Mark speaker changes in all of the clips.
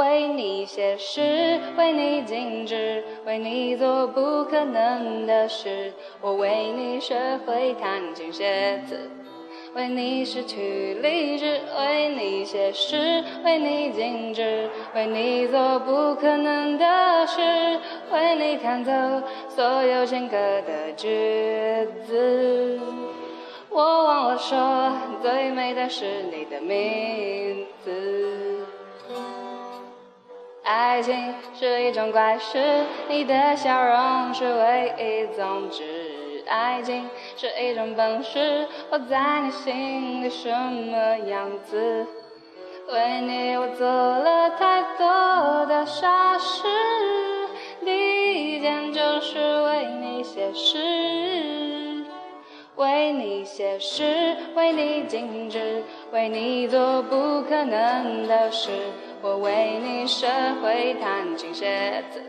Speaker 1: 为你写诗，为你静止，为你做不可能的事。我为你学会弹琴写字，为你失去理智，为你写诗，为你静止，为你做不可能的事。为你弹奏所有情歌的句子。我忘了说，最美的是你的名字。爱情是一种怪事，你的笑容是唯一宗旨。爱情是一种本事，我在你心里什么样子？为你我做了太多的傻事，第一件就是为你写诗，为你写诗，为你静止，为你做不可能的事。我为你学会弹琴写字，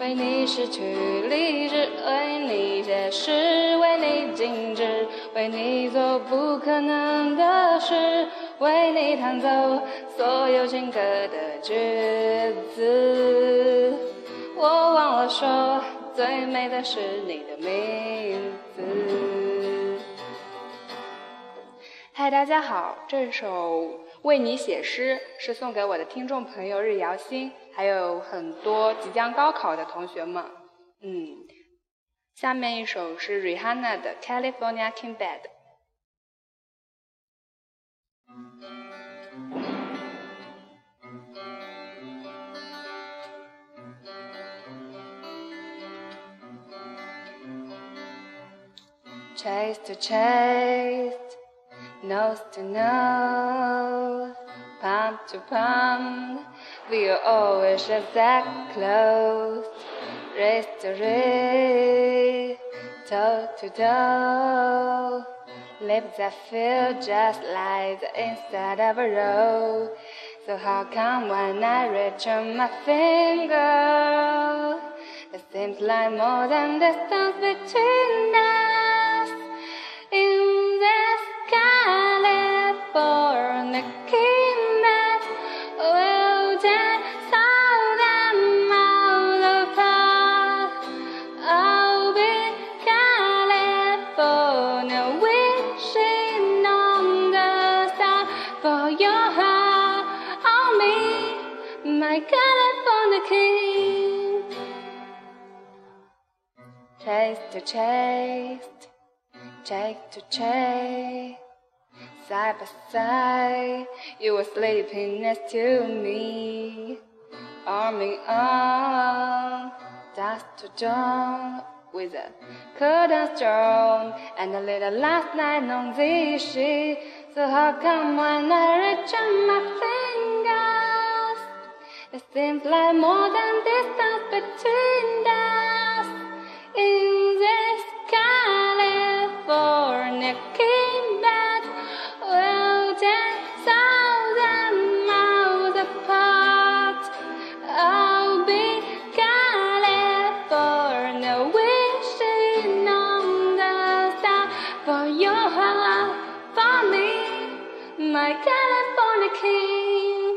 Speaker 1: 为你失去理智，为你写诗，为你静止，为你做不可能的事，为你弹奏所有情歌的句子。我忘了说，最美的是你的名字。
Speaker 2: 嗨，大家好，这首。为你写诗是送给我的听众朋友日瑶星，还有很多即将高考的同学们。嗯，下面一首是 Rihanna 的《California King Bed》。
Speaker 1: Chase to chase. Nose to nose, palm to palm. We are always just that close, wrist to wrist, toe to toe. Lips that feel just like the inside of a rose. So how come when I reach on my finger, it seems like more than distance between us? the king will dance out California wishing on the for your heart on me, my California king. Chase to chase, chase to chase side by side. You were sleeping next to me, arm in arm, dust to dawn. With a curtain strong and a little last night on the sheet. So how come when I reach on my fingers, it seems like more than distance between us? In California my California king.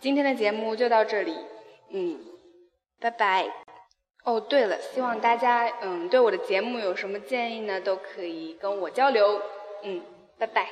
Speaker 2: 今天的节目就到这里，嗯，拜拜。哦，对了，希望大家嗯对我的节目有什么建议呢，都可以跟我交流。嗯，拜拜。